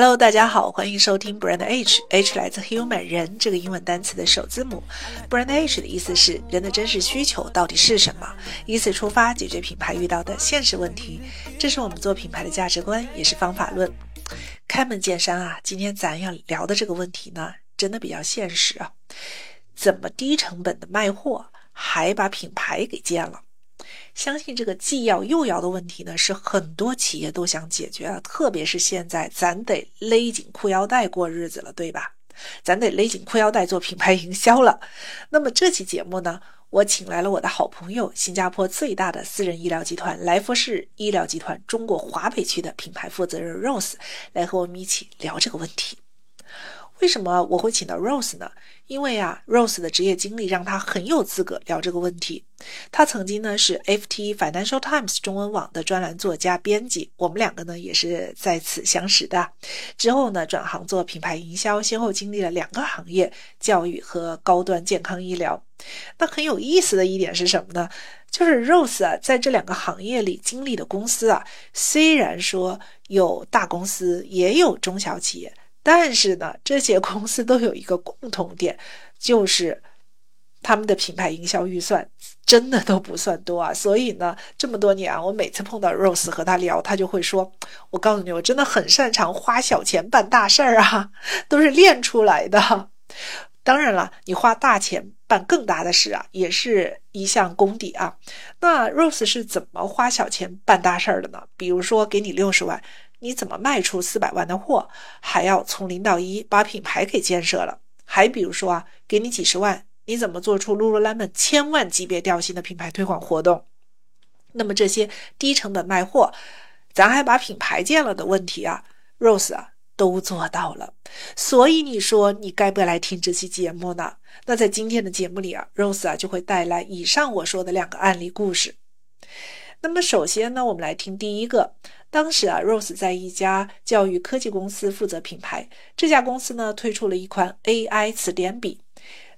Hello，大家好，欢迎收听 Brand H，H 来自 human 人这个英文单词的首字母。Brand H 的意思是人的真实需求到底是什么，以此出发解决品牌遇到的现实问题。这是我们做品牌的价值观，也是方法论。开门见山啊，今天咱要聊的这个问题呢，真的比较现实啊。怎么低成本的卖货，还把品牌给建了？相信这个既要又要的问题呢，是很多企业都想解决啊。特别是现在，咱得勒紧裤腰带过日子了，对吧？咱得勒紧裤腰带做品牌营销了。那么这期节目呢，我请来了我的好朋友，新加坡最大的私人医疗集团来福士医疗集团中国华北区的品牌负责人 Rose 来和我们一起聊这个问题。为什么我会请到 Rose 呢？因为啊，Rose 的职业经历让他很有资格聊这个问题。他曾经呢是 FT Financial Times 中文网的专栏作家、编辑，我们两个呢也是在此相识的。之后呢转行做品牌营销，先后经历了两个行业：教育和高端健康医疗。那很有意思的一点是什么呢？就是 Rose 啊在这两个行业里经历的公司啊，虽然说有大公司，也有中小企业。但是呢，这些公司都有一个共同点，就是他们的品牌营销预算真的都不算多啊。所以呢，这么多年啊，我每次碰到 Rose 和他聊，他就会说：“我告诉你，我真的很擅长花小钱办大事儿啊，都是练出来的。”当然了，你花大钱办更大的事啊，也是一项功底啊。那 Rose 是怎么花小钱办大事儿的呢？比如说，给你六十万。你怎么卖出四百万的货，还要从零到一把品牌给建设了？还比如说啊，给你几十万，你怎么做出 Lululemon 千万级别调性的品牌推广活动？那么这些低成本卖货，咱还把品牌建了的问题啊，Rose 啊都做到了。所以你说你该不该来听这期节目呢？那在今天的节目里啊，Rose 啊就会带来以上我说的两个案例故事。那么首先呢，我们来听第一个。当时啊，Rose 在一家教育科技公司负责品牌。这家公司呢，推出了一款 AI 词典笔。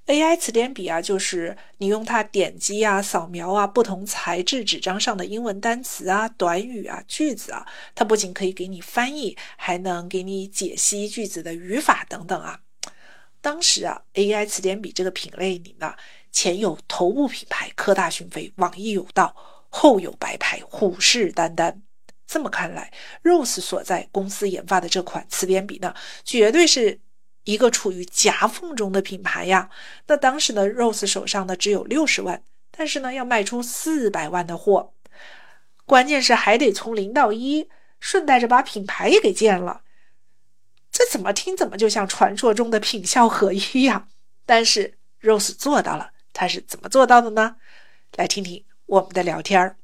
AI 词典笔啊，就是你用它点击啊、扫描啊不同材质纸张上的英文单词啊、短语啊、句子啊，它不仅可以给你翻译，还能给你解析句子的语法等等啊。当时啊，AI 词典笔这个品类里呢，前有头部品牌科大讯飞、网易有道，后有白牌虎视眈眈。这么看来，Rose 所在公司研发的这款词典笔呢，绝对是一个处于夹缝中的品牌呀。那当时呢，Rose 手上呢只有六十万，但是呢要卖出四百万的货，关键是还得从零到一，顺带着把品牌也给建了。这怎么听怎么就像传说中的品效合一呀？但是 Rose 做到了，他是怎么做到的呢？来听听我们的聊天儿。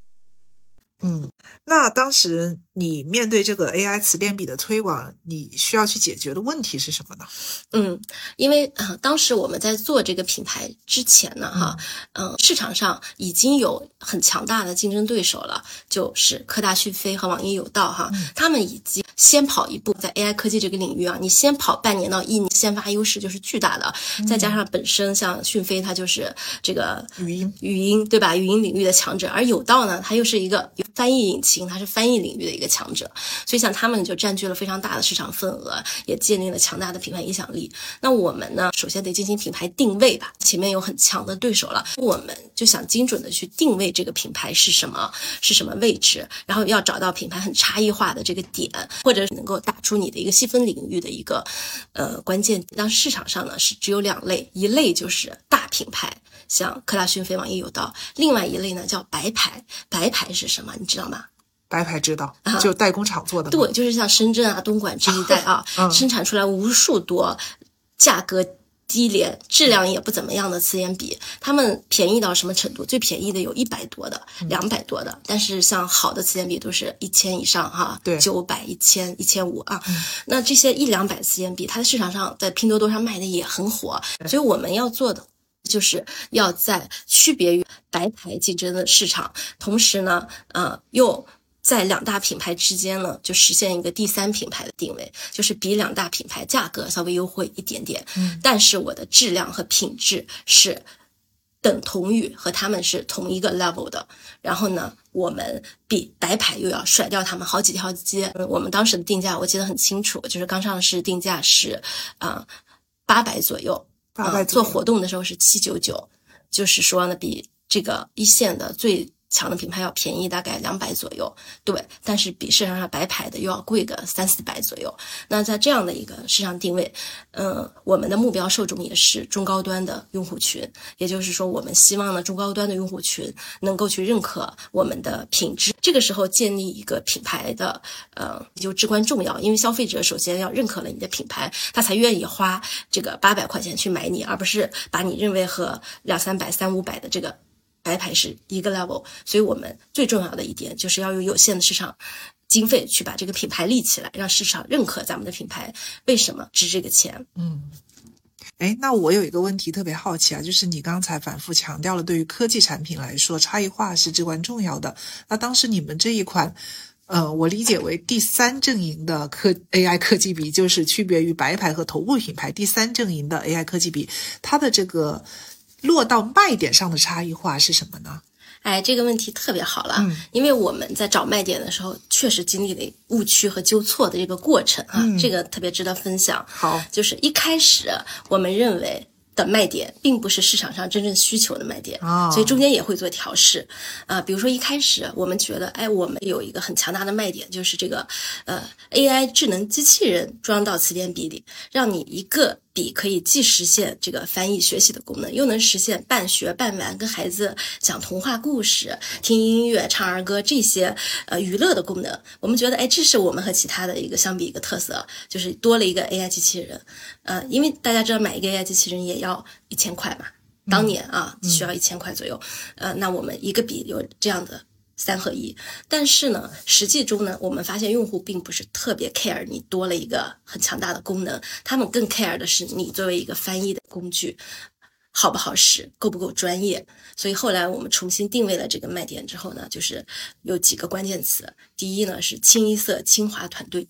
嗯，那当时你面对这个 AI 词典笔的推广，你需要去解决的问题是什么呢？嗯，因为啊，当时我们在做这个品牌之前呢，哈，嗯，市场上已经有很强大的竞争对手了，就是科大讯飞和网易有道，哈，他们已经先跑一步，在 AI 科技这个领域啊，你先跑半年到一年，先发优势就是巨大的。再加上本身像讯飞，它就是这个语音语音对吧？语音领域的强者，而有道呢，它又是一个。翻译引擎，它是翻译领域的一个强者，所以像他们就占据了非常大的市场份额，也建立了强大的品牌影响力。那我们呢，首先得进行品牌定位吧，前面有很强的对手了，我们就想精准的去定位这个品牌是什么，是什么位置，然后要找到品牌很差异化的这个点，或者是能够打出你的一个细分领域的一个呃关键。当市场上呢是只有两类，一类就是大品牌。像科大讯飞、网易有道，另外一类呢叫白牌。白牌是什么？你知道吗？白牌知道，就代工厂做的。对，就是像深圳啊、东莞这一带啊，生产出来无数多价格低廉、质量也不怎么样的词典笔。他们便宜到什么程度？最便宜的有一百多的、两百多的，但是像好的词典笔都是一千以上哈，对，九百、一千、一千五啊。那这些一两百词典笔，它在市场上在拼多多上卖的也很火，所以我们要做的。就是要在区别于白牌竞争的市场，同时呢，呃，又在两大品牌之间呢，就实现一个第三品牌的定位，就是比两大品牌价格稍微优惠一点点，嗯，但是我的质量和品质是等同于和他们是同一个 level 的。然后呢，我们比白牌又要甩掉他们好几条街。我们当时的定价我记得很清楚，就是刚上市定价是啊八百左右，八百做活动的时候是七九九，就是说呢，比这个一线的最。强的品牌要便宜大概两百左右，对，但是比市场上白牌的又要贵个三四百左右。那在这样的一个市场定位，嗯，我们的目标受众也是中高端的用户群，也就是说，我们希望呢中高端的用户群能够去认可我们的品质。这个时候建立一个品牌的，呃，就至关重要，因为消费者首先要认可了你的品牌，他才愿意花这个八百块钱去买你，而不是把你认为和两三百、三五百的这个。白牌是一个 level，所以我们最重要的一点就是要用有限的市场经费去把这个品牌立起来，让市场认可咱们的品牌。为什么值这个钱？嗯，哎，那我有一个问题特别好奇啊，就是你刚才反复强调了，对于科技产品来说，差异化是至关重要的。那当时你们这一款，呃，我理解为第三阵营的科 AI 科技笔，就是区别于白牌和头部品牌第三阵营的 AI 科技笔，它的这个。落到卖点上的差异化是什么呢？哎，这个问题特别好了，因为我们在找卖点的时候，确实经历了误区和纠错的这个过程啊，这个特别值得分享。好，就是一开始我们认为的卖点，并不是市场上真正需求的卖点啊，所以中间也会做调试啊。比如说一开始我们觉得，哎，我们有一个很强大的卖点，就是这个呃 AI 智能机器人装到词典笔里，让你一个。笔可以既实现这个翻译学习的功能，又能实现半学半玩，跟孩子讲童话故事、听音乐、唱儿歌这些呃娱乐的功能。我们觉得，哎，这是我们和其他的一个相比一个特色，就是多了一个 AI 机器人。呃，因为大家知道买一个 AI 机器人也要一千块嘛，当年啊需要一千块左右。呃，那我们一个笔有这样的。三合一，但是呢，实际中呢，我们发现用户并不是特别 care 你多了一个很强大的功能，他们更 care 的是你作为一个翻译的工具好不好使，够不够专业。所以后来我们重新定位了这个卖点之后呢，就是有几个关键词，第一呢是清一色清华团队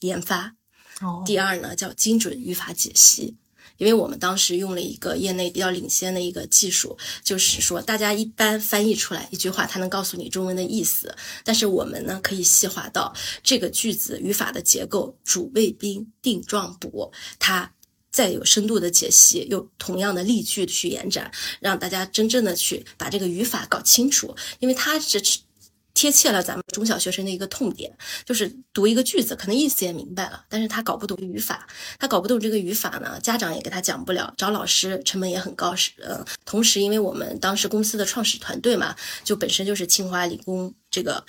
研发，哦第二呢叫精准语法解析。因为我们当时用了一个业内比较领先的一个技术，就是说大家一般翻译出来一句话，它能告诉你中文的意思，但是我们呢可以细化到这个句子语法的结构，主谓宾定状补，它再有深度的解析，用同样的例句去延展，让大家真正的去把这个语法搞清楚，因为它是。贴切了咱们中小学生的一个痛点，就是读一个句子，可能意思也明白了，但是他搞不懂语法，他搞不懂这个语法呢，家长也给他讲不了，找老师成本也很高，是呃，同时因为我们当时公司的创始团队嘛，就本身就是清华理工这个。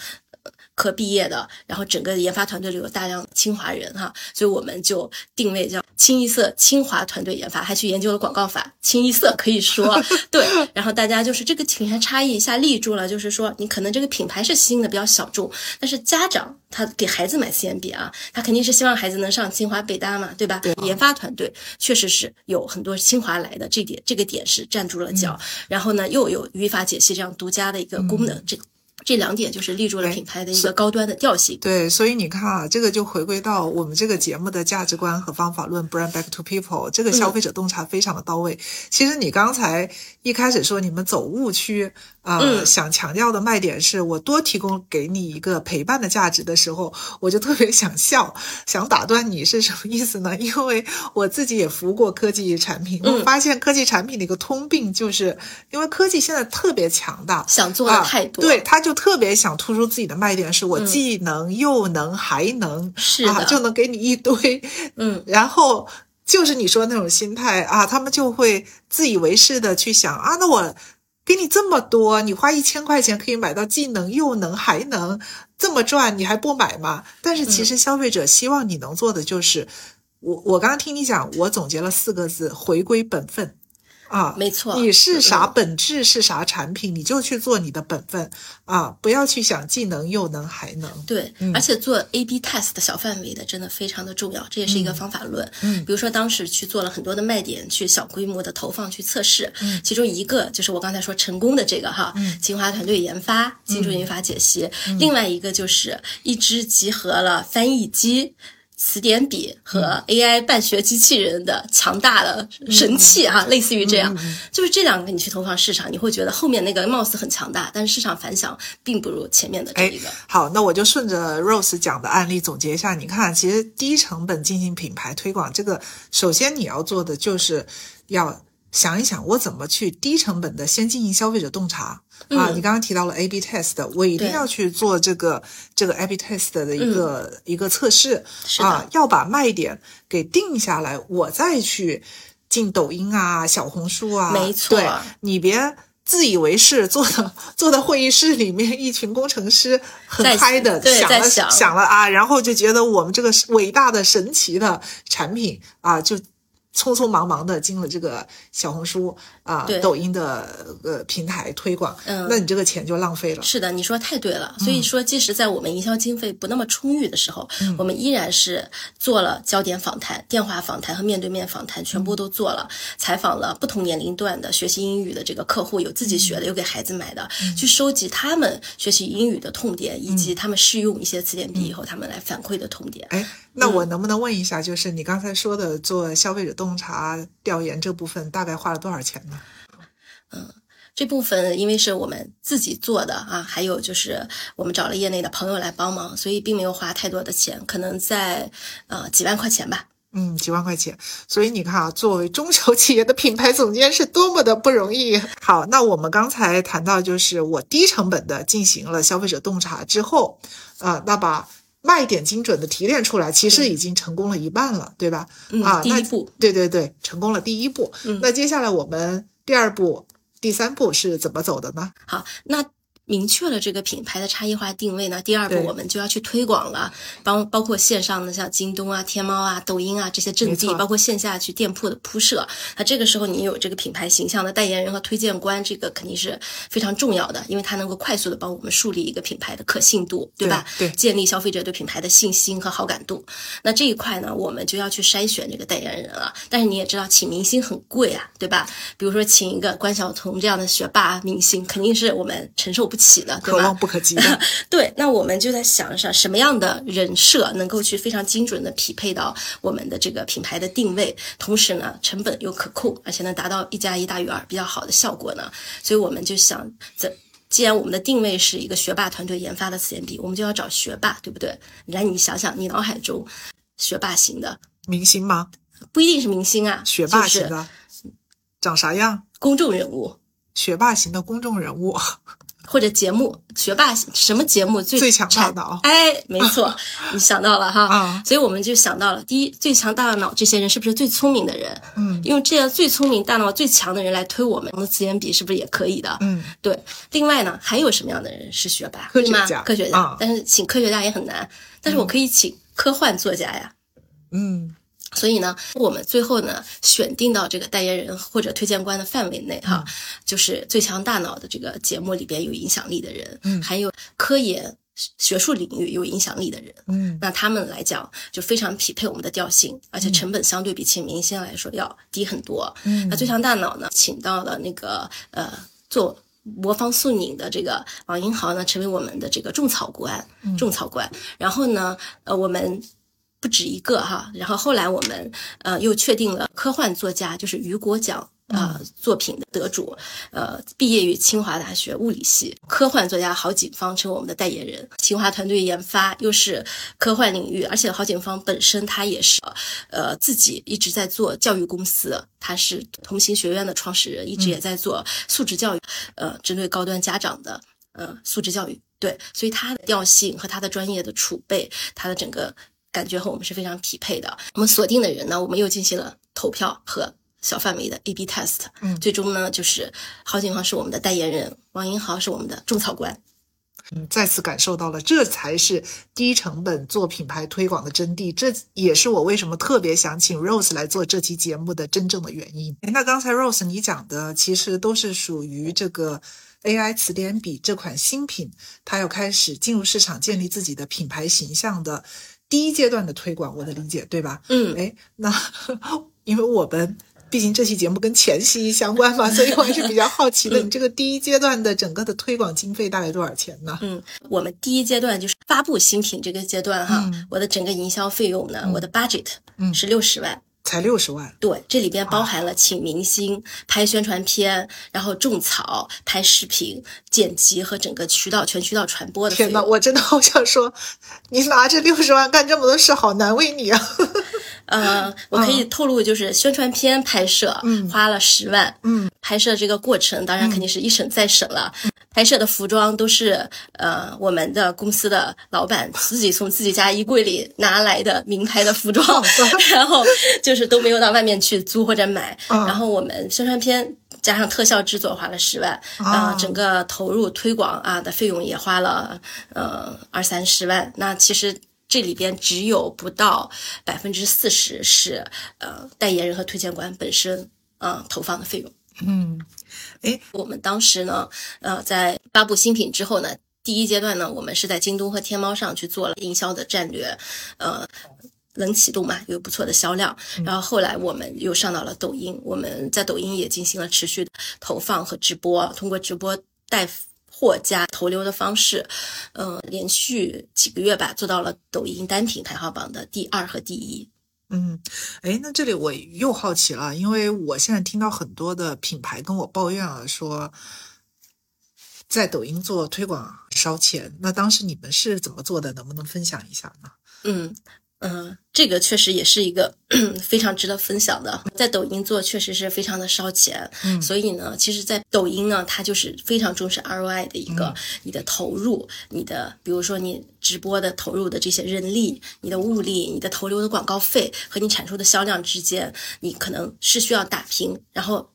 科毕业的，然后整个研发团队里有大量清华人哈，所以我们就定位叫清一色清华团队研发，还去研究了广告法，清一色可以说 对。然后大家就是这个品牌差异一下立住了，就是说你可能这个品牌是新的比较小众，但是家长他给孩子买 CMB 啊，他肯定是希望孩子能上清华北大嘛，对吧？研发团队确实是有很多清华来的，这点这个点是站住了脚。然后呢，又有语法解析这样独家的一个功能，这。这两点就是立住了品牌的一个高端的调性。对，所以你看啊，这个就回归到我们这个节目的价值观和方法论，Brand Back to People，这个消费者洞察非常的到位。其实你刚才一开始说你们走误区。呃，想强调的卖点是我多提供给你一个陪伴的价值的时候，我就特别想笑，想打断你是什么意思呢？因为我自己也服务过科技产品，我发现科技产品的一个通病，就是因为科技现在特别强大，想做的太多，对，他就特别想突出自己的卖点，是我既能又能还能，是啊，就能给你一堆，嗯，然后就是你说那种心态啊，他们就会自以为是的去想啊，那我。给你这么多，你花一千块钱可以买到既能又能还能这么赚，你还不买吗？但是其实消费者希望你能做的就是，我我刚刚听你讲，我总结了四个字：回归本分。啊，没错，你是啥本质是啥产品，你就去做你的本分啊！不要去想既能又能还能。对，而且做 A/B test 的小范围的真的非常的重要，这也是一个方法论。嗯，比如说当时去做了很多的卖点，去小规模的投放去测试，嗯，其中一个就是我刚才说成功的这个哈，清华团队研发精准语法解析，另外一个就是一支集合了翻译机。词典笔和 AI 办学机器人的强大的神器哈，类似于这样，就是这两个你去投放市场，你会觉得后面那个貌似很强大，但是市场反响并不如前面的这一个。好，那我就顺着 Rose 讲的案例总结一下，你看，其实低成本进行品牌推广，这个首先你要做的就是要。想一想，我怎么去低成本的先进行消费者洞察啊？你刚刚提到了 A/B test，我一定要去做这个这个 A/B test 的一个一个测试啊，要把卖点给定下来，我再去进抖音啊、小红书啊。没错，对你别自以为是，坐的 坐在会议室里面，一群工程师很嗨的想了想了啊，然后就觉得我们这个伟大的神奇的产品啊，就。匆匆忙忙的进了这个小红书啊、抖音的呃平台推广，嗯，那你这个钱就浪费了。是的，你说太对了。所以说，即使在我们营销经费不那么充裕的时候，我们依然是做了焦点访谈、电话访谈和面对面访谈，全部都做了，采访了不同年龄段的学习英语的这个客户，有自己学的，有给孩子买的，去收集他们学习英语的痛点，以及他们试用一些词典笔以后，他们来反馈的痛点。哎。那我能不能问一下，就是你刚才说的做消费者洞察调研这部分，大概花了多少钱呢？嗯，这部分因为是我们自己做的啊，还有就是我们找了业内的朋友来帮忙，所以并没有花太多的钱，可能在呃几万块钱吧。嗯，几万块钱。所以你看啊，作为中小企业的品牌总监是多么的不容易。好，那我们刚才谈到，就是我低成本的进行了消费者洞察之后，呃，那把。卖点精准的提炼出来，其实已经成功了一半了，对吧？啊，第一步，对对对，成功了第一步。那接下来我们第二步、第三步是怎么走的呢？好，那。明确了这个品牌的差异化定位呢，第二步我们就要去推广了，包包括线上的像京东啊、天猫啊、抖音啊这些阵地，包括线下去店铺的铺设。那这个时候你有这个品牌形象的代言人和推荐官，这个肯定是非常重要的，因为它能够快速的帮我们树立一个品牌的可信度，对吧？对，建立消费者对品牌的信心和好感度。那这一块呢，我们就要去筛选这个代言人了。但是你也知道，请明星很贵啊，对吧？比如说请一个关晓彤这样的学霸明星，肯定是我们承受不。起的，可望不可及的。对，那我们就在想想什么样的人设能够去非常精准的匹配到我们的这个品牌的定位，同时呢，成本又可控，而且能达到一加一大于二比较好的效果呢？所以我们就想，怎既然我们的定位是一个学霸团队研发的词典笔，我们就要找学霸，对不对？来，你想想，你脑海中学霸型的明星吗？不一定是明星啊，学霸型的，长啥样？公众人物，学霸型的公众人物。或者节目学霸什么节目最最强大脑？哎，没错，你想到了哈，所以我们就想到了第一最强大脑这些人是不是最聪明的人？嗯，用这样最聪明、大脑最强的人来推我们的词典笔，是不是也可以的？嗯，对。另外呢，还有什么样的人是学霸？科学家，科学家。但是请科学家也很难，但是我可以请科幻作家呀。嗯。所以呢，我们最后呢选定到这个代言人或者推荐官的范围内哈，就是最强大脑的这个节目里边有影响力的人，嗯，还有科研学术领域有影响力的人，嗯，那他们来讲就非常匹配我们的调性，而且成本相对比请明星来说要低很多。嗯，那最强大脑呢，请到了那个呃做魔方速拧的这个王英豪呢，成为我们的这个种草官，种草官。然后呢，呃我们。不止一个哈，然后后来我们呃又确定了科幻作家，就是雨果奖啊作品的得主，呃毕业于清华大学物理系，科幻作家郝景芳成为我们的代言人。清华团队研发又是科幻领域，而且郝景芳本身他也是呃自己一直在做教育公司，他是同行学院的创始人，一直也在做素质教育，呃针对高端家长的呃素质教育。对，所以他的调性和他的专业的储备，他的整个。感觉和我们是非常匹配的。我们锁定的人呢，我们又进行了投票和小范围的 A/B test。嗯，最终呢，就是郝景芳是我们的代言人，王英豪是我们的种草官。嗯，再次感受到了，这才是低成本做品牌推广的真谛。这也是我为什么特别想请 Rose 来做这期节目的真正的原因。那刚才 Rose 你讲的，其实都是属于这个 AI 词典笔这款新品，它要开始进入市场，建立自己的品牌形象的。第一阶段的推广，我的理解对吧？嗯，哎，那 因为我们毕竟这期节目跟前期相关嘛，所以我还是比较好奇的，你这个第一阶段的整个的推广经费大概多少钱呢？嗯，我们第一阶段就是发布新品这个阶段哈，我的整个营销费用呢，我的 budget 是六十万。才六十万，对，这里边包含了请明星拍宣传片，然后种草、拍视频、剪辑和整个渠道全渠道传播的。天呐，我真的好想说，你拿着六十万干这么多事，好难为你啊！呃，我可以透露，就是宣传片拍摄花了十万，嗯，拍摄这个过程当然肯定是一审再审了。拍摄的服装都是呃我们的公司的老板自己从自己家衣柜里拿来的名牌的服装，然后就是都没有到外面去租或者买。然后我们宣传片加上特效制作花了十万，啊，整个投入推广啊的费用也花了呃二三十万。那其实这里边只有不到百分之四十是呃代言人和推荐官本身嗯投放的费用。嗯。哎，我们当时呢，呃，在发布新品之后呢，第一阶段呢，我们是在京东和天猫上去做了营销的战略，呃，冷启动嘛，有不错的销量。然后后来我们又上到了抖音，我们在抖音也进行了持续的投放和直播，通过直播带货加投流的方式，嗯，连续几个月吧，做到了抖音单品排行榜的第二和第一。嗯，哎，那这里我又好奇了，因为我现在听到很多的品牌跟我抱怨啊，说在抖音做推广烧钱。那当时你们是怎么做的？能不能分享一下呢？嗯。嗯，这个确实也是一个 非常值得分享的。在抖音做确实是非常的烧钱，嗯，所以呢，其实，在抖音呢，它就是非常重视 ROI 的一个你的投入，你的比如说你直播的投入的这些人力、你的物力、你的投流的广告费和你产出的销量之间，你可能是需要打平，然后。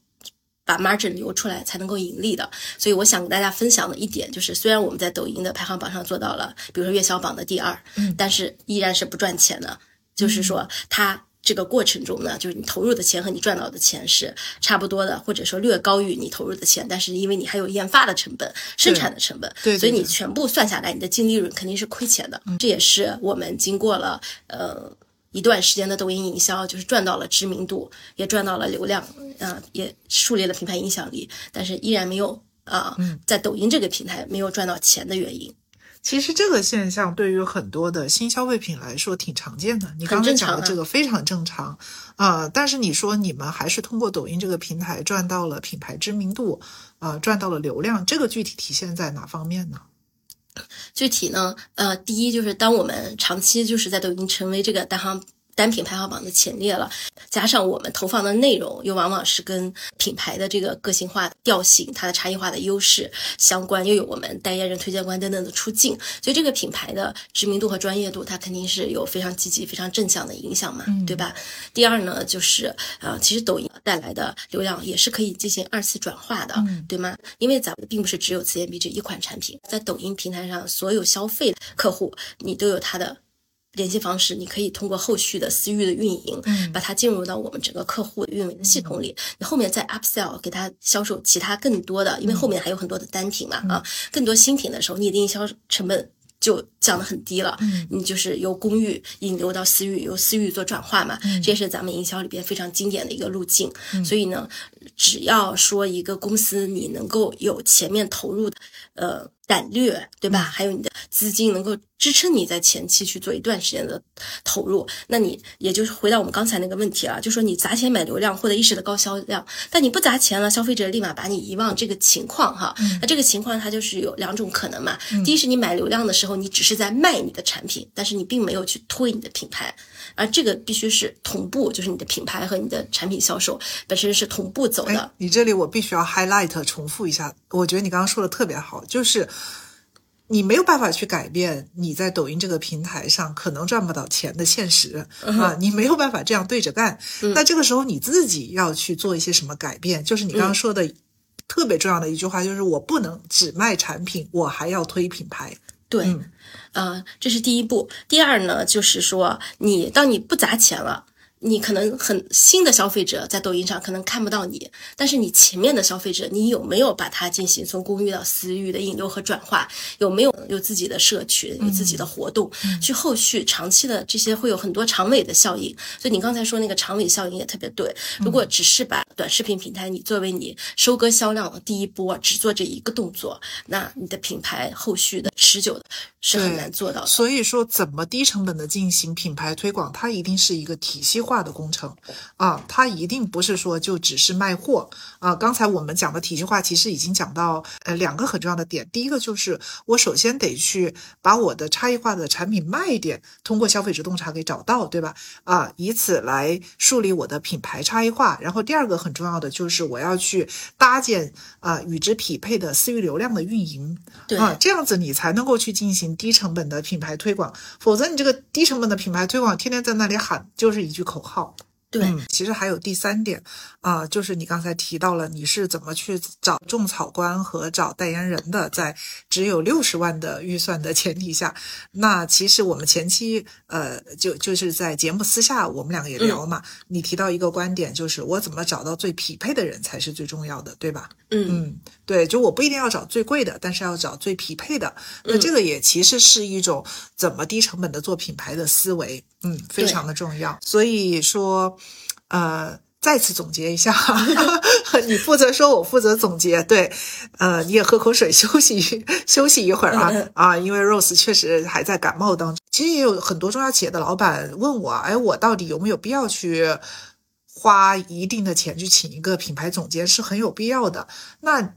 把 margin 留出来才能够盈利的，所以我想跟大家分享的一点就是，虽然我们在抖音的排行榜上做到了，比如说月销榜的第二，嗯，但是依然是不赚钱的。就是说，它这个过程中呢，就是你投入的钱和你赚到的钱是差不多的，或者说略高于你投入的钱，但是因为你还有研发的成本、生产的成本，对，所以你全部算下来，你的净利润肯定是亏钱的。这也是我们经过了呃。一段时间的抖音营销，就是赚到了知名度，也赚到了流量，啊，也树立了品牌影响力，但是依然没有啊，在抖音这个平台没有赚到钱的原因。其实这个现象对于很多的新消费品来说挺常见的，你刚才讲的这个非常正常啊。但是你说你们还是通过抖音这个平台赚到了品牌知名度，啊，赚到了流量，这个具体体现在哪方面呢？具体呢，呃，第一就是当我们长期就是在抖音成为这个单行。单品排行榜的前列了，加上我们投放的内容又往往是跟品牌的这个个性化调性、它的差异化的优势相关，又有我们代言人、推荐官等等的出镜，所以这个品牌的知名度和专业度，它肯定是有非常积极、非常正向的影响嘛，对吧？第二呢，就是呃，其实抖音带来的流量也是可以进行二次转化的，对吗？因为咱们并不是只有自研币这一款产品，在抖音平台上，所有消费客户你都有他的。联系方式，你可以通过后续的私域的运营，嗯，把它进入到我们整个客户运维的系统里。你后面再 upsell 给他销售其他更多的，因为后面还有很多的单品嘛，啊，更多新品的时候，你的营销成本就降得很低了。嗯，你就是由公域引流到私域，由私域做转化嘛，这也是咱们营销里边非常经典的一个路径。所以呢，只要说一个公司你能够有前面投入的，呃。胆略，对吧？还有你的资金能够支撑你在前期去做一段时间的投入，那你也就是回到我们刚才那个问题了，就说你砸钱买流量，获得一时的高销量，但你不砸钱了，消费者立马把你遗忘，这个情况哈，那这个情况它就是有两种可能嘛。第一是你买流量的时候，你只是在卖你的产品，但是你并没有去推你的品牌，而这个必须是同步，就是你的品牌和你的产品销售本身是同步走的。你这里我必须要 highlight 重复一下，我觉得你刚刚说的特别好，就是。你没有办法去改变你在抖音这个平台上可能赚不到钱的现实啊，你没有办法这样对着干。那这个时候你自己要去做一些什么改变？就是你刚刚说的特别重要的一句话，就是我不能只卖产品，我还要推品牌。对，呃，这是第一步。第二呢，就是说你当你不砸钱了。你可能很新的消费者在抖音上可能看不到你，但是你前面的消费者，你有没有把它进行从公域到私域的引流和转化？有没有有自己的社群，有自己的活动，去后续长期的这些会有很多长尾的效应。所以你刚才说那个长尾效应也特别对。如果只是把短视频平台你作为你收割销量的第一波，只做这一个动作，那你的品牌后续的持久的是很难做到的。所以说，怎么低成本的进行品牌推广，它一定是一个体系化。化的工程啊，它一定不是说就只是卖货啊。刚才我们讲的体系化，其实已经讲到呃两个很重要的点。第一个就是我首先得去把我的差异化的产品卖点通过消费者洞察给找到，对吧？啊，以此来树立我的品牌差异化。然后第二个很重要的就是我要去搭建啊与之匹配的私域流量的运营，啊，这样子你才能够去进行低成本的品牌推广。否则你这个低成本的品牌推广天天在那里喊，就是一句口。号。对，其实还有第三点啊，就是你刚才提到了你是怎么去找种草官和找代言人的，在只有六十万的预算的前提下，那其实我们前期呃就就是在节目私下我们两个也聊嘛，你提到一个观点，就是我怎么找到最匹配的人才是最重要的，对吧？嗯。嗯，对，就我不一定要找最贵的，但是要找最匹配的，那这个也其实是一种怎么低成本的做品牌的思维，嗯，非常的重要，所以说。呃，再次总结一下，你负责说，我负责总结。对，呃，你也喝口水，休息休息一会儿啊啊，因为 Rose 确实还在感冒当中。其实也有很多中小企业的老板问我，哎，我到底有没有必要去花一定的钱去请一个品牌总监？是很有必要的。那。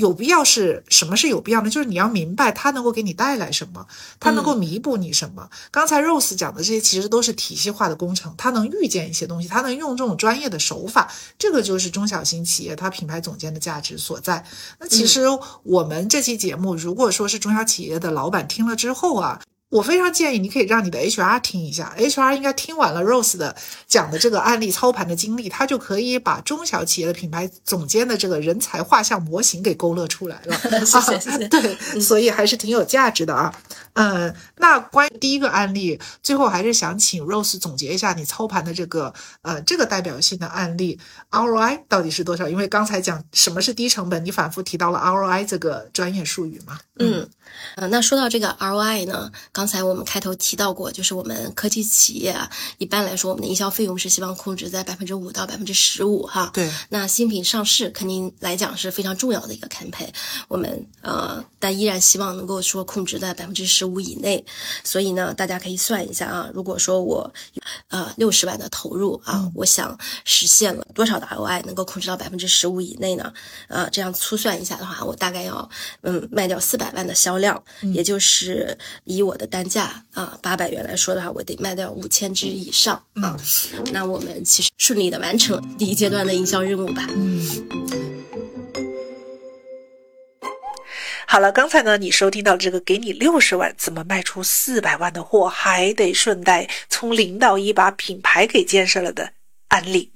有必要是什么是有必要呢？就是你要明白它能够给你带来什么，它能够弥补你什么。刚才 Rose 讲的这些其实都是体系化的工程，它能预见一些东西，它能用这种专业的手法，这个就是中小型企业它品牌总监的价值所在。那其实我们这期节目，如果说是中小企业的老板听了之后啊。我非常建议你可以让你的 HR 听一下，HR 应该听完了 Rose 的讲的这个案例操盘的经历，他就可以把中小企业的品牌总监的这个人才画像模型给勾勒出来了。谢谢谢谢。对，所以还是挺有价值的啊。嗯，那关于第一个案例，最后还是想请 Rose 总结一下你操盘的这个呃这个代表性的案例 ROI 到底是多少？因为刚才讲什么是低成本，你反复提到了 ROI 这个专业术语嘛。嗯，呃，那说到这个 ROI 呢？刚才我们开头提到过，就是我们科技企业啊，一般来说，我们的营销费用是希望控制在百分之五到百分之十五哈。对。那新品上市肯定来讲是非常重要的一个 campaign，我们呃，但依然希望能够说控制在百分之十五以内。所以呢，大家可以算一下啊，如果说我呃六十万的投入啊，我想实现了多少的 ROI 能够控制到百分之十五以内呢？呃，这样粗算一下的话，我大概要嗯卖掉四百万的销量，也就是以我的单价啊，八百元来说的话，我得卖掉五千只以上啊。那我们其实顺利的完成了第一阶段的营销任务吧。嗯。好了，刚才呢，你收听到这个给你六十万怎么卖出四百万的货，还得顺带从零到一把品牌给建设了的案例。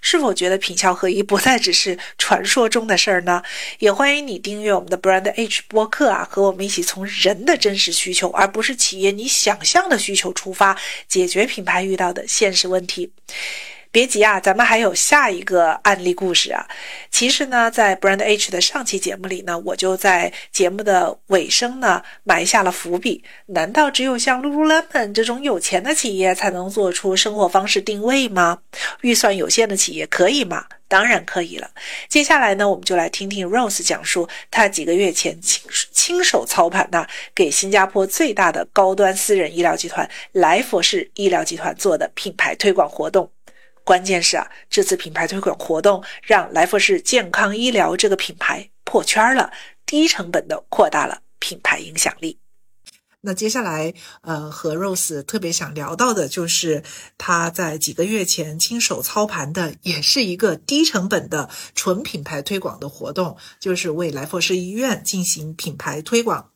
是否觉得品效合一不再只是传说中的事儿呢？也欢迎你订阅我们的 Brand H 播客啊，和我们一起从人的真实需求，而不是企业你想象的需求出发，解决品牌遇到的现实问题。别急啊，咱们还有下一个案例故事啊。其实呢，在 Brand H 的上期节目里呢，我就在节目的尾声呢埋下了伏笔。难道只有像 Lululemon 这种有钱的企业才能做出生活方式定位吗？预算有限的企业可以吗？当然可以了。接下来呢，我们就来听听 Rose 讲述他几个月前亲亲手操盘的，给新加坡最大的高端私人医疗集团来佛士医疗集团做的品牌推广活动。关键是啊，这次品牌推广活动让来佛士健康医疗这个品牌破圈了，低成本的扩大了品牌影响力。那接下来，呃，和 Rose 特别想聊到的就是他在几个月前亲手操盘的，也是一个低成本的纯品牌推广的活动，就是为来佛士医院进行品牌推广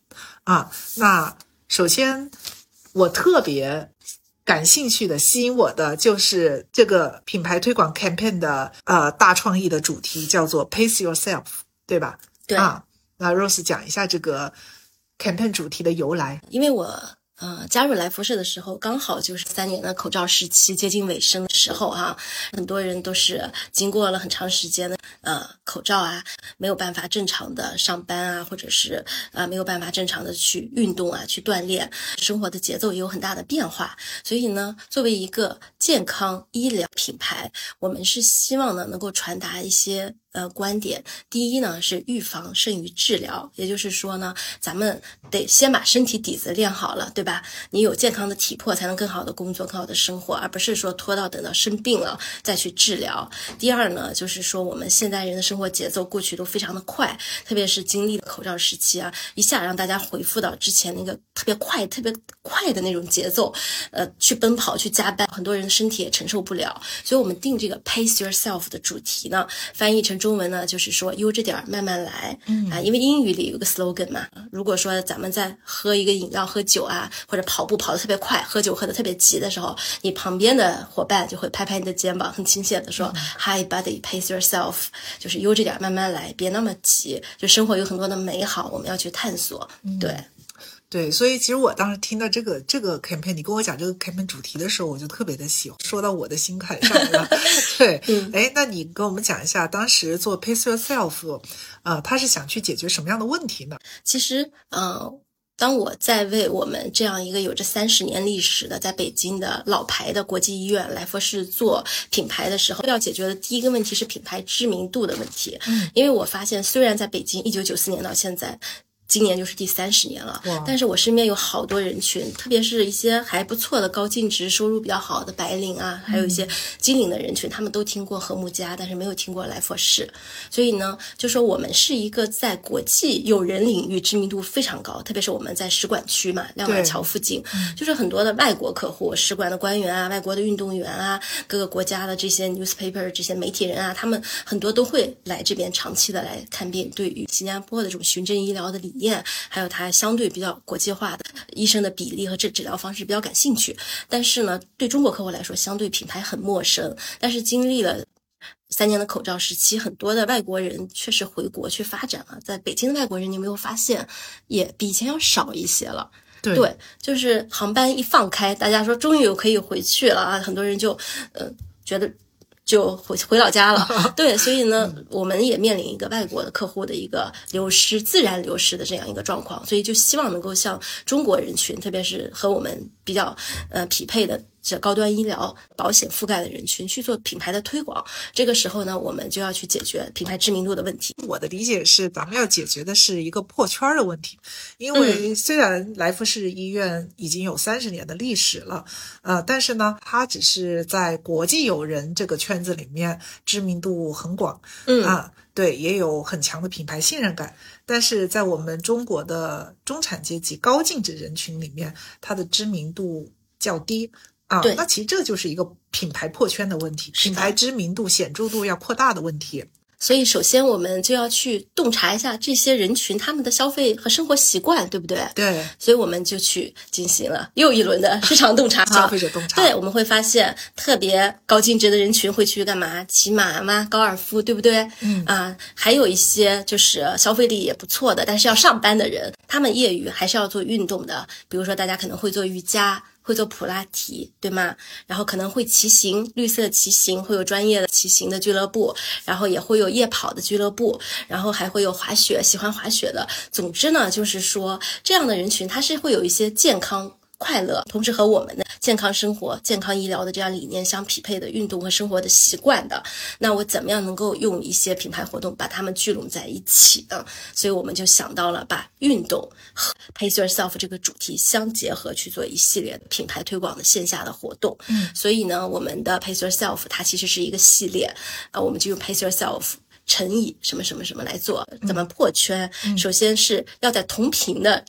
啊。那首先，我特别。感兴趣的、吸引我的就是这个品牌推广 campaign 的呃大创意的主题叫做 Pace Yourself，对吧？对啊，那 Rose 讲一下这个 campaign 主题的由来。因为我呃，加入来福士的时候，刚好就是三年的口罩时期接近尾声的时候哈，很多人都是经过了很长时间的呃口罩啊，没有办法正常的上班啊，或者是啊没有办法正常的去运动啊，去锻炼，生活的节奏也有很大的变化。所以呢，作为一个健康医疗品牌，我们是希望呢能够传达一些。呃，观点第一呢是预防胜于治疗，也就是说呢，咱们得先把身体底子练好了，对吧？你有健康的体魄，才能更好的工作、更好的生活，而不是说拖到等到生病了再去治疗。第二呢，就是说我们现代人的生活节奏过去都非常的快，特别是经历了口罩时期啊，一下让大家回复到之前那个特别快、特别快的那种节奏，呃，去奔跑、去加班，很多人的身体也承受不了。所以我们定这个 pace yourself 的主题呢，翻译成。中文呢，就是说悠着点儿，慢慢来，嗯啊，因为英语里有个 slogan 嘛。如果说咱们在喝一个饮料、喝酒啊，或者跑步跑得特别快，喝酒喝得特别急的时候，你旁边的伙伴就会拍拍你的肩膀，很亲切的说：“Hi, buddy, pace yourself。”就是悠着点儿，慢慢来，别那么急。就生活有很多的美好，我们要去探索。对。对，所以其实我当时听到这个这个 campaign，你跟我讲这个 campaign 主题的时候，我就特别的喜欢，说到我的心坎上了。对，哎，那你跟我们讲一下，当时做 pace yourself，呃，他是想去解决什么样的问题呢？其实，呃，当我在为我们这样一个有着三十年历史的在北京的老牌的国际医院来佛士做品牌的时候，要解决的第一个问题是品牌知名度的问题。嗯，因为我发现，虽然在北京一九九四年到现在。今年就是第三十年了，但是我身边有好多人群，特别是一些还不错的高净值、收入比较好的白领啊，还有一些精灵的人群，他们都听过和睦家，但是没有听过来佛士。所以呢，就说我们是一个在国际友人领域知名度非常高，特别是我们在使馆区嘛，亮马桥附近，就是很多的外国客户、使馆的官员啊、外国的运动员啊、各个国家的这些 newspaper 这些媒体人啊，他们很多都会来这边长期的来看病。对于新加坡的这种循证医疗的理验，还有它相对比较国际化的医生的比例和治治疗方式比较感兴趣，但是呢，对中国客户来说，相对品牌很陌生。但是经历了三年的口罩时期，很多的外国人确实回国去发展了。在北京的外国人，你有没有发现也比以前要少一些了？对，就是航班一放开，大家说终于有可以回去了啊，很多人就呃觉得。就回回老家了，对，所以呢，我们也面临一个外国的客户的一个流失、自然流失的这样一个状况，所以就希望能够向中国人群，特别是和我们比较呃匹配的。这高端医疗保险覆盖的人群去做品牌的推广，这个时候呢，我们就要去解决品牌知名度的问题。我的理解是，咱们要解决的是一个破圈的问题，因为虽然来福士医院已经有三十年的历史了，呃，但是呢，它只是在国际友人这个圈子里面知名度很广，嗯啊，对，也有很强的品牌信任感，但是在我们中国的中产阶级高净值人群里面，它的知名度较低。啊，那其实这就是一个品牌破圈的问题，品牌知名度显著度要扩大的问题。所以，首先我们就要去洞察一下这些人群他们的消费和生活习惯，对不对？对。所以我们就去进行了又一轮的市场 洞察，消费者洞察。对，我们会发现特别高净值的人群会去干嘛？骑马吗？高尔夫，对不对？嗯。啊，还有一些就是消费力也不错的，但是要上班的人，他们业余还是要做运动的，比如说大家可能会做瑜伽。会做普拉提，对吗？然后可能会骑行，绿色骑行会有专业的骑行的俱乐部，然后也会有夜跑的俱乐部，然后还会有滑雪，喜欢滑雪的。总之呢，就是说这样的人群，他是会有一些健康。快乐，同时和我们的健康生活、健康医疗的这样理念相匹配的运动和生活的习惯的，那我怎么样能够用一些品牌活动把它们聚拢在一起呢？所以我们就想到了把运动和 Pace Yourself 这个主题相结合去做一系列的品牌推广的线下的活动。嗯，所以呢，我们的 Pace Yourself 它其实是一个系列啊，我们就用 Pace Yourself 乘以什么什么什么来做，怎么破圈？首先是要在同频的。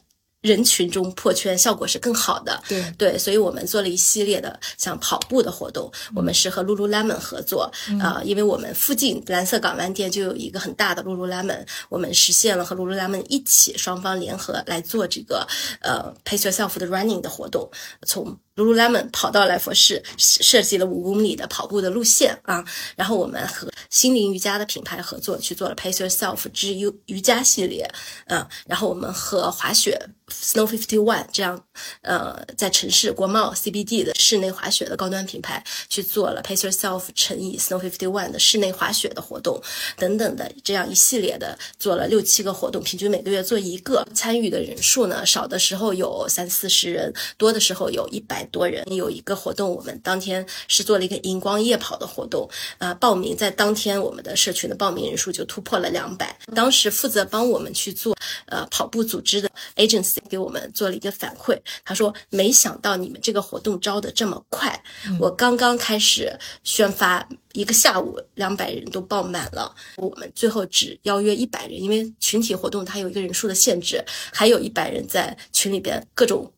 人群中破圈效果是更好的，对。对，所以我们做了一系列的像跑步的活动，我们是和 Lululemon 合作啊，因为我们附近蓝色港湾店就有一个很大的 Lululemon，我们实现了和 Lululemon 一起双方联合来做这个呃 Pace Yourself 的 Running 的活动，从 Lululemon 跑到来佛士设计了五公里的跑步的路线啊，然后我们和心灵瑜伽的品牌合作去做了 Pace Yourself 之瑜瑜伽系列，嗯，然后我们和滑雪 Snow Fifty One 这样呃在城市国贸 CBD 的室内滑雪的高端品牌去做了 Pace Yourself 乘以 Snow Fifty One 的室内滑雪的活动等等的这样一系列的做了六七个活动，平均每个月做一个，参与的人数呢少的时候有三四十人，多的时候有一百。多人有一个活动，我们当天是做了一个荧光夜跑的活动，呃，报名在当天我们的社群的报名人数就突破了两百。当时负责帮我们去做呃跑步组织的 agency 给我们做了一个反馈，他说没想到你们这个活动招的这么快，我刚刚开始宣发一个下午两百人都报满了，我们最后只邀约一百人，因为群体活动它有一个人数的限制，还有一百人在群里边各种。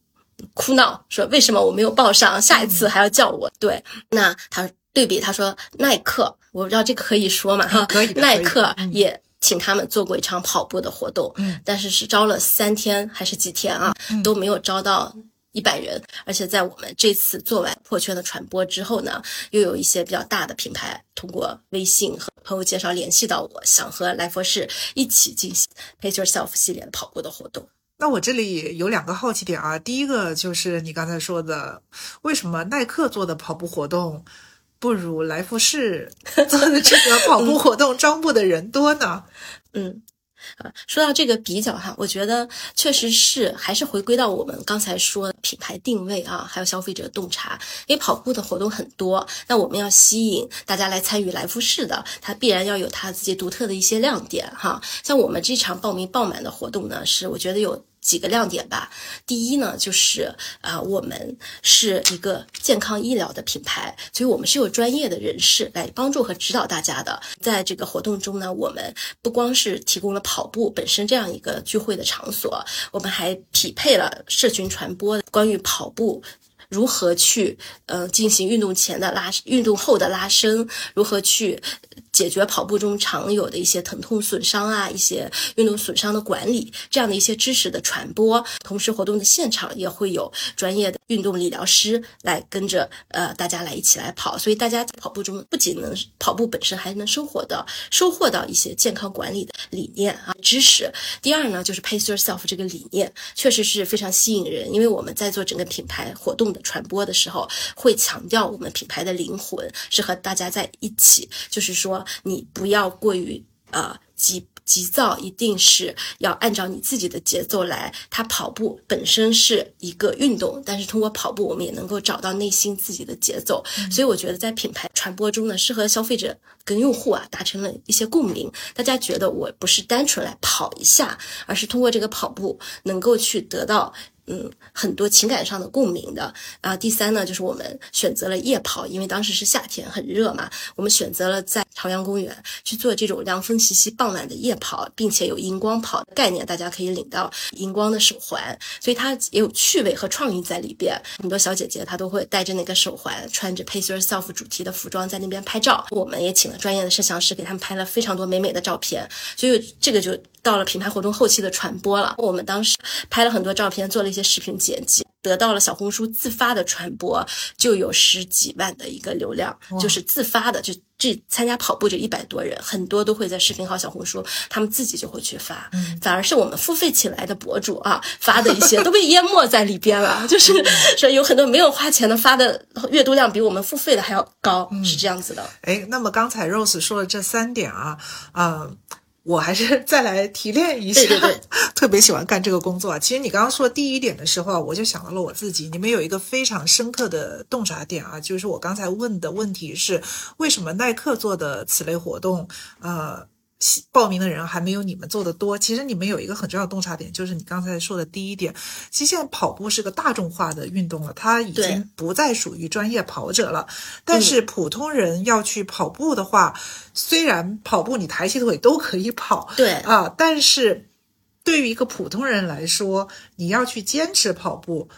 哭闹说：“为什么我没有报上？下一次还要叫我。”对，那他对比他说：“耐克，我不知道这个可以说嘛？哈，可以。耐克也请他们做过一场跑步的活动，嗯，但是是招了三天还是几天啊？都没有招到一百人。而且在我们这次做完破圈的传播之后呢，又有一些比较大的品牌通过微信和朋友介绍联系到我，想和来佛士一起进行 Pace Yourself 系列的跑步的活动。”那我这里有两个好奇点啊，第一个就是你刚才说的，为什么耐克做的跑步活动不如来福士 做的这个跑步活动招募的人多呢？嗯。啊，说到这个比较哈，我觉得确实是还是回归到我们刚才说品牌定位啊，还有消费者洞察。因为跑步的活动很多，那我们要吸引大家来参与来福士的，它必然要有它自己独特的一些亮点哈。像我们这场报名爆满的活动呢，是我觉得有。几个亮点吧。第一呢，就是啊，我们是一个健康医疗的品牌，所以我们是有专业的人士来帮助和指导大家的。在这个活动中呢，我们不光是提供了跑步本身这样一个聚会的场所，我们还匹配了社群传播关于跑步。如何去呃进行运动前的拉运动后的拉伸？如何去解决跑步中常有的一些疼痛损伤啊？一些运动损伤的管理这样的一些知识的传播。同时，活动的现场也会有专业的运动理疗师来跟着呃大家来一起来跑。所以，大家在跑步中不仅能跑步本身，还能收获到收获到一些健康管理的理念啊知识。第二呢，就是 Pace Yourself 这个理念确实是非常吸引人，因为我们在做整个品牌活动的。传播的时候会强调我们品牌的灵魂是和大家在一起，就是说你不要过于呃急急躁，一定是要按照你自己的节奏来。它跑步本身是一个运动，但是通过跑步我们也能够找到内心自己的节奏。所以我觉得在品牌传播中呢，是和消费者跟用户啊达成了一些共鸣。大家觉得我不是单纯来跑一下，而是通过这个跑步能够去得到。嗯，很多情感上的共鸣的啊。第三呢，就是我们选择了夜跑，因为当时是夏天，很热嘛。我们选择了在朝阳公园去做这种凉风习习、傍晚的夜跑，并且有荧光跑的概念，大家可以领到荧光的手环，所以它也有趣味和创意在里边。很多小姐姐她都会带着那个手环，穿着 Pacer Self 主题的服装在那边拍照。我们也请了专业的摄像师给他们拍了非常多美美的照片，所以这个就。到了品牌活动后期的传播了，我们当时拍了很多照片，做了一些视频剪辑，得到了小红书自发的传播，就有十几万的一个流量，就是自发的，就这参加跑步这一百多人，很多都会在视频号、小红书，他们自己就会去发，反而是我们付费起来的博主啊发的一些都被淹没在里边了，就是说有很多没有花钱的发的阅读量比我们付费的还要高，是这样子的。哎，那么刚才 Rose 说的这三点啊，啊。我还是再来提炼一下，特别喜欢干这个工作。其实你刚刚说第一点的时候啊，我就想到了我自己。你们有一个非常深刻的洞察点啊，就是我刚才问的问题是，为什么耐克做的此类活动，呃。报名的人还没有你们做的多。其实你们有一个很重要的洞察点，就是你刚才说的第一点。其实现在跑步是个大众化的运动了，它已经不再属于专业跑者了。但是普通人要去跑步的话，虽然跑步你抬起腿都可以跑，对啊，但是对于一个普通人来说，你要去坚持跑步，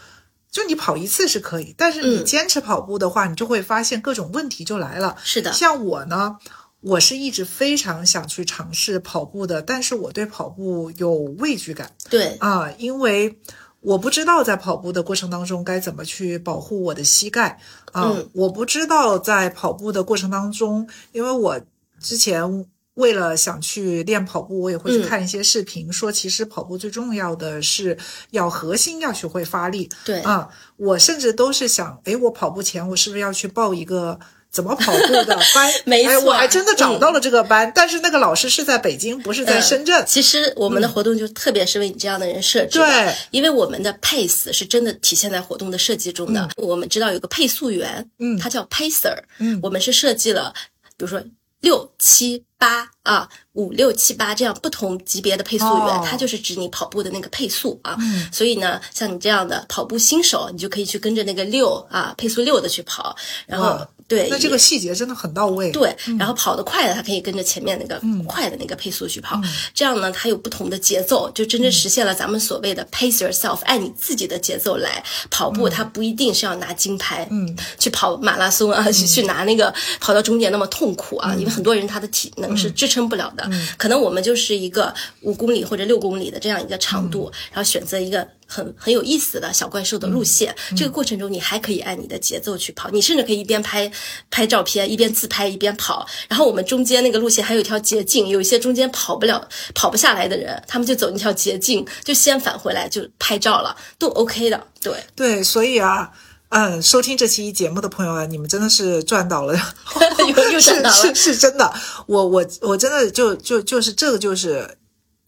就你跑一次是可以，但是你坚持跑步的话，你就会发现各种问题就来了。是的，像我呢。我是一直非常想去尝试跑步的，但是我对跑步有畏惧感。对啊，因为我不知道在跑步的过程当中该怎么去保护我的膝盖啊，嗯我不知道在跑步的过程当中，因为我之前为了想去练跑步，我也会去嗯看一些视频，说其实跑步最重要的是要核心要学会发力对，啊。我甚至都是想，诶，我跑步前我是不是要去报一个。怎么跑步的？班？没错哎，我还真的找嗯到了这个班，但是那个老师是在北京，不是在嗯。深圳。其实我们的活动就特别是为你这样的人设置的，对。因为我们的 pace 是真的体现在活动的设计中的。我们知道有个配速员，嗯。他叫 pacer，嗯。我们是设计了，比如说六七八啊，五六七八这样不同级别的配速员，哦。它就是指你跑步的那个配速啊。嗯。所以呢，像你这样的跑步新手，你就可以去跟着那个六啊配速六的去跑，然后哇对，那这个细节真的很到位。对，然后跑得快的，他可以跟着前面那个快的那个配速去跑，这样呢，它有不同的节奏，就真正实现了咱们所谓的 pace yourself，按你自己的节奏来跑步。它不一定是要拿金牌，嗯，去跑马拉松啊，去去拿那个跑到终点那么痛苦啊，因为很多人他的体能是支撑不了的。可能我们就是一个五公里或者六公里的这样一个长度，然后选择一个。很很有意思的小怪兽的路线，这个过程中你还可以按你的节奏去跑，你甚至可以一边拍拍照片，一边自拍一边跑。然后我们中间那个路线还有一条捷径，有一些中间跑不了、跑不下来的人，他们就走那条捷径，就先返回来就拍照了，都 OK 的。对，对，所以啊，嗯，收听这期节目的朋友啊，你们真的是赚到了，又又赚到了 是是是真的，我我我真的就就就是这个就是。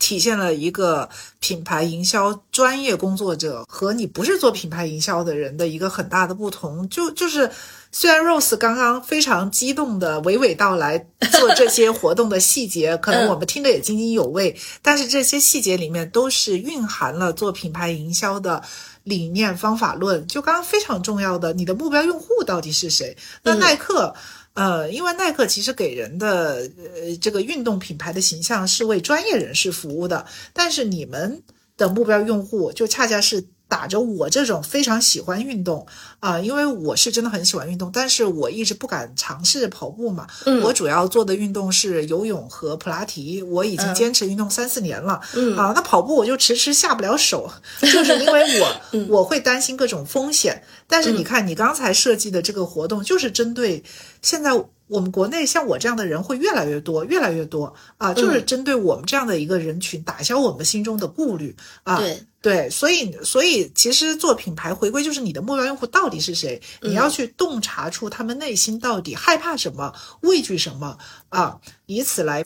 体现了一个品牌营销专业工作者和你不是做品牌营销的人的一个很大的不同。就就是，虽然 Rose 刚刚非常激动的娓娓道来做这些活动的细节，可能我们听得也津津有味，但是这些细节里面都是蕴含了做品牌营销的。理念方法论，就刚刚非常重要的，你的目标用户到底是谁？那耐克，呃，因为耐克其实给人的呃这个运动品牌的形象是为专业人士服务的，但是你们的目标用户就恰恰是打着我这种非常喜欢运动啊、因为我是真的很喜欢运动，但是我一直不敢尝试跑步嘛。嗯我主要做的运动是游泳和普拉提，我已经嗯坚持运动三四年了。嗯啊，那跑步我就迟迟下不了手，就是因为我 嗯我会担心各种风险。但是你看，你刚才设计的这个活动，就是针对现在我们国内像我这样的人会越来越多，越来越多啊，就是嗯针对我们这样的一个人群，打消我们心中的顾虑啊。对对，所以所以其实做品牌回归就是你的目标用户到底是谁，你要去洞察出他们内心到底害怕什么、畏惧什么啊，以此来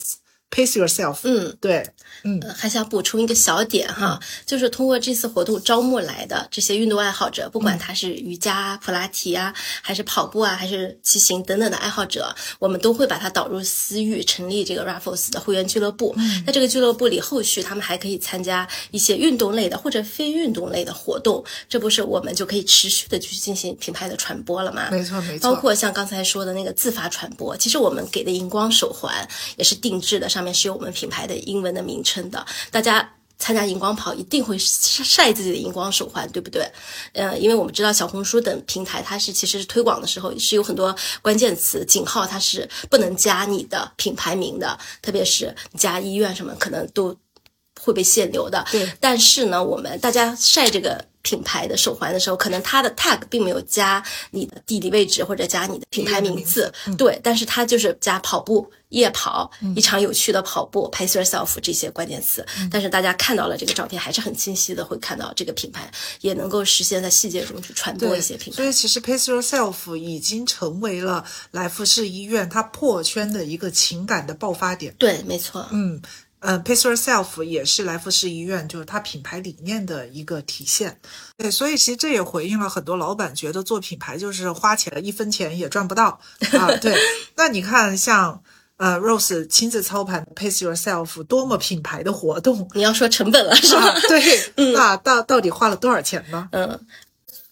pace yourself。嗯，对，嗯呃还想补充一个小点哈，就是通过这次活动招募来的这些运动爱好者，不管他是瑜伽、普拉提啊，还是跑步啊，还是骑行等等的爱好者，我们都会把他导入私域，成立这个 Raffles 的会员俱乐部。那这个俱乐部里，后续他们还可以参加一些运动类的或者非运动类的活动，这不是我们就可以持续的去进行品牌的传播了吗？没错没错。包括像刚才说的那个自发传播，其实我们给的荧光手环也是定制的，上面是有我们品牌的英文的名称的。大家参加荧光跑一定会晒晒自己的荧光手环，对不对？呃，因为我们知道小红书等平台，它是其实是推广的时候是有很多关键词井号，它是不能加你的品牌名的，特别是加医院什么，可能都会被限流的。对，但是呢，我们大家晒这个品牌的手环的时候，可能它的 tag 并没有加你的地理位置或者加你的品牌名字，对，但是它就是加跑步、夜跑、一场有趣的跑步、pace yourself 这些关键词。但是大家看到了这个照片，还是很清晰的会看到这个品牌，也能够实现在细节中去传播一些品牌。所以其实 Pace Yourself 已经成为了来福士医院它破圈的一个情感的爆发点。对，没错，嗯，呃，Pace Yourself 也是来福士医院就是它品牌理念的一个体现。对，所以其实这也回应了很多老板觉得做品牌就是花钱一分钱也赚不到 啊。对，那你看像呃 Rose 亲自操盘 Pace Yourself 多么品牌的活动你要说成本了是吧？啊？对，那到到底花了多少钱呢？嗯，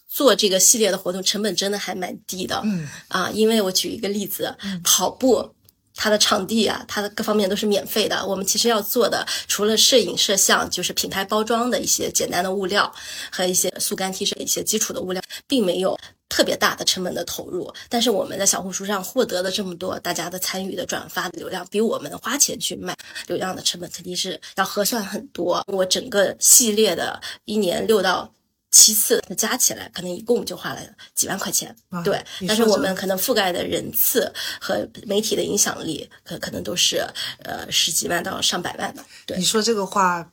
做这个系列的活动成本真的还蛮低的。嗯啊，因为我举一个例子，跑步。它的场地啊，它的各方面都是免费的。我们其实要做的，除了摄影摄像，就是品牌包装的一些简单的物料和一些速干 T 恤一些基础的物料，并没有特别大的成本的投入。但是我们在小红书上获得的这么多大家的参与的转发的流量，比我们花钱去卖流量的成本肯定是要合算很多。我整个系列的一年六到七次，那加起来可能一共就花了几万块钱。啊对，但是我们可能覆盖的人次和媒体的影响力，可可能都是呃十几万到上百万的。对你，说这个话，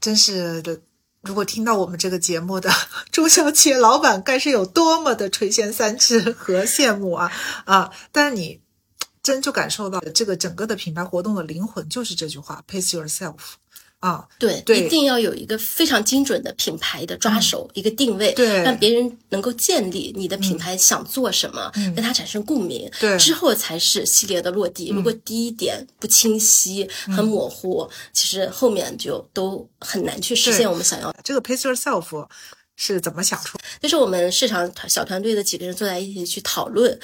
真是的。如果听到我们这个节目的中小企业老板，该是有多么的垂涎三尺和羡慕啊啊！但是你真就感受到这个整个的品牌活动的灵魂就是这句话：“Pace yourself。”啊，对，对一定要有一个非常精准的品牌的抓手，一个定位，对让别人能够建立你的品牌想做什么，跟它产生共鸣，对之后才是系列的落地。如果第一点不清晰、很模糊，其实后面就都很难去实现我们想要的。这个 “Pace yourself” 是怎么想出？就是我们市场团小团队的几个人坐在一起去讨论，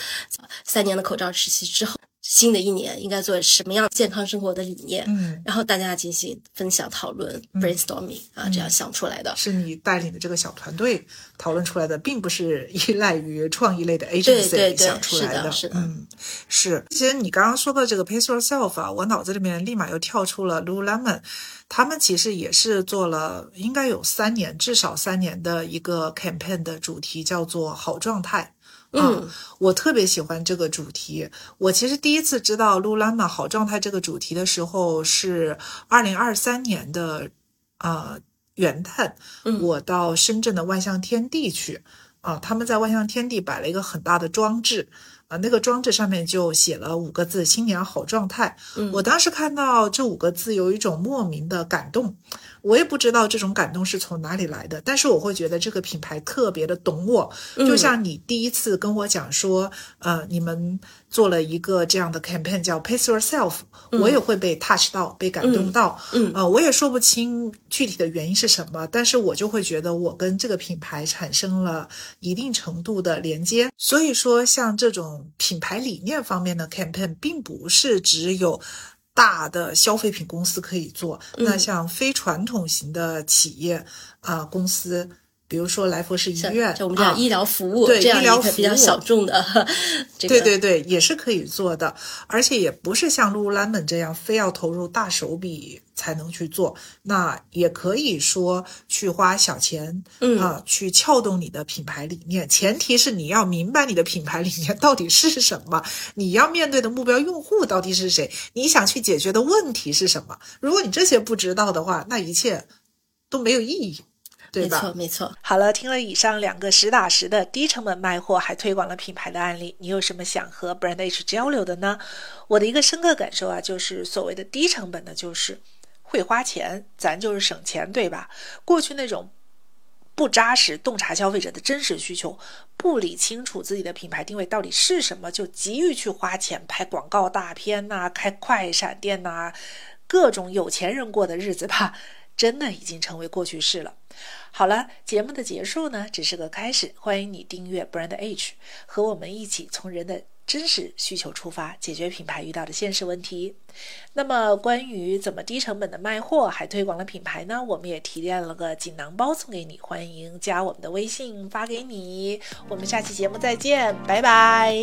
三年的口罩时期之后。新的一年应该做什么样健康生活的理念？嗯，然后大家进行分享、讨论、brainstorming 啊，这样想出来的。是你带领的这个小团队讨论出来的，并不是依赖于创意类的 agency 想出来是的是的嗯，是。其实你刚刚说到这个 pace yourself 啊，我脑子里面立马又跳出了 Lululemon，他们其实也是做了应该有三年，至少三年的一个 campaign 的主题叫做好状态。啊嗯，我特别喜欢这个主题。我其实第一次知道 Lululemon 好状态这个主题的时候是二零二三年的呃元旦，嗯我到深圳的万象天地去啊，他们在万象天地摆了一个很大的装置。啊，那个装置上面就写了五个字“新年好状态”。嗯我当时看到这五个字，有一种莫名的感动。我也不知道这种感动是从哪里来的，但是我会觉得这个品牌特别的懂我。嗯就像你第一次跟我讲说，呃，你们做了一个这样的 campaign 叫 Pace Yourself，、我也会被 touch 到，被感动到。嗯呃，我也说不清具体的原因是什么，但是我就会觉得我跟这个品牌产生了一定程度的连接。所以说，像这种品牌理念方面的 campaign，并不是只有。大的消费品公司可以做，那像非传统型的企业啊、公司，比如说来佛士医院，就我们讲啊医疗服务、对医疗服务。比较小众的 这个，对对对，也是可以做的，而且也不是像 Lululemon 这样非要投入大手笔才能去做，那也可以说去花小钱，嗯。啊，去撬动你的品牌理念，前提是你要明白你的品牌理念到底是什么，你要面对的目标用户到底是谁，你想去解决的问题是什么。如果你这些不知道的话，那一切都没有意义，对吧？没错没错。好了，听了以上两个实打实的低成本卖货还推广了品牌的案例，你有什么想和 Brand H 交流的呢？我的一个深刻感受啊，就是所谓的低成本呢，就是会花钱，咱就是省钱，对吧？过去那种不扎实洞察消费者的真实需求，不理清楚自己的品牌定位到底是什么，就急于去花钱拍广告大片呐、开快闪店呐、各种有钱人过的日子吧，真的已经成为过去式了。好了，节目的结束呢，只是个开始。欢迎你订阅 Brand H，和我们一起从人的真实需求出发，解决品牌遇到的现实问题。那么，关于怎么低成本的卖货还推广了品牌呢？我们也提炼了个锦囊包送给你，欢迎加我们的微信发给你。我们下期节目再见，拜拜。